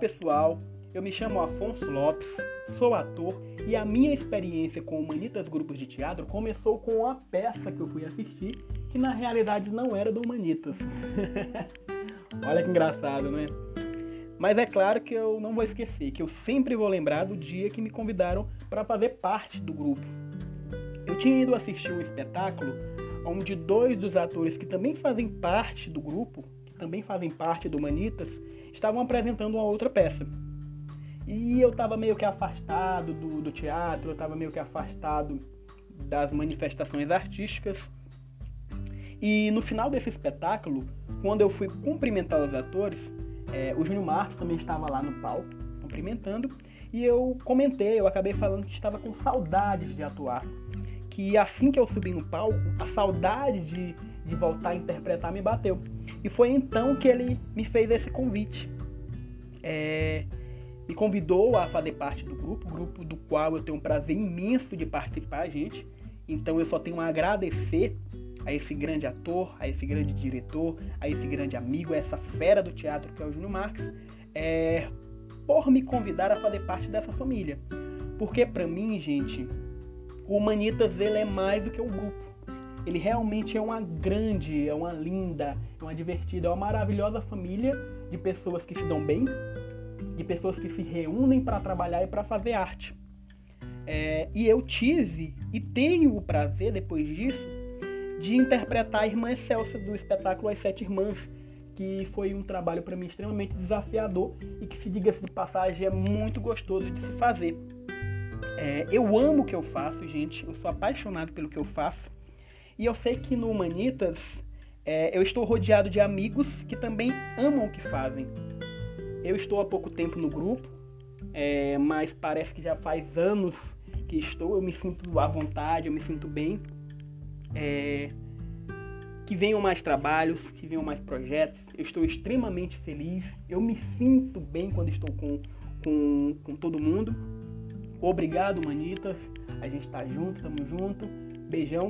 pessoal, eu me chamo Afonso Lopes, sou ator e a minha experiência com Humanitas Grupos de Teatro começou com uma peça que eu fui assistir que na realidade não era do Humanitas. Olha que engraçado, né? Mas é claro que eu não vou esquecer, que eu sempre vou lembrar do dia que me convidaram para fazer parte do grupo. Eu tinha ido assistir um espetáculo onde dois dos atores que também fazem parte do grupo, que também fazem parte do Humanitas, estavam apresentando uma outra peça. E eu estava meio que afastado do, do teatro, eu estava meio que afastado das manifestações artísticas. E no final desse espetáculo, quando eu fui cumprimentar os atores, é, o Júnior Marcos também estava lá no palco, cumprimentando, e eu comentei, eu acabei falando que estava com saudades de atuar. Que assim que eu subi no palco, a saudade de, de voltar a interpretar me bateu. E foi então que ele me fez esse convite. É, me convidou a fazer parte do grupo, grupo do qual eu tenho um prazer imenso de participar, gente. Então eu só tenho a agradecer a esse grande ator, a esse grande diretor, a esse grande amigo, a essa fera do teatro que é o Júnior Marques, é, por me convidar a fazer parte dessa família. Porque para mim, gente, o Humanitas ele é mais do que um grupo. Ele realmente é uma grande, é uma linda, é uma divertida, é uma maravilhosa família de pessoas que se dão bem, de pessoas que se reúnem para trabalhar e para fazer arte. É, e eu tive e tenho o prazer, depois disso, de interpretar a irmã Excelsa do espetáculo As Sete Irmãs, que foi um trabalho para mim extremamente desafiador e que, se diga-se de passagem, é muito gostoso de se fazer. É, eu amo o que eu faço, gente, eu sou apaixonado pelo que eu faço e eu sei que no Humanitas é, eu estou rodeado de amigos que também amam o que fazem. Eu estou há pouco tempo no grupo, é, mas parece que já faz anos que estou, eu me sinto à vontade, eu me sinto bem. É, que venham mais trabalhos, que venham mais projetos. Eu estou extremamente feliz. Eu me sinto bem quando estou com, com, com todo mundo. Obrigado, manitas. A gente está junto, estamos junto. Beijão.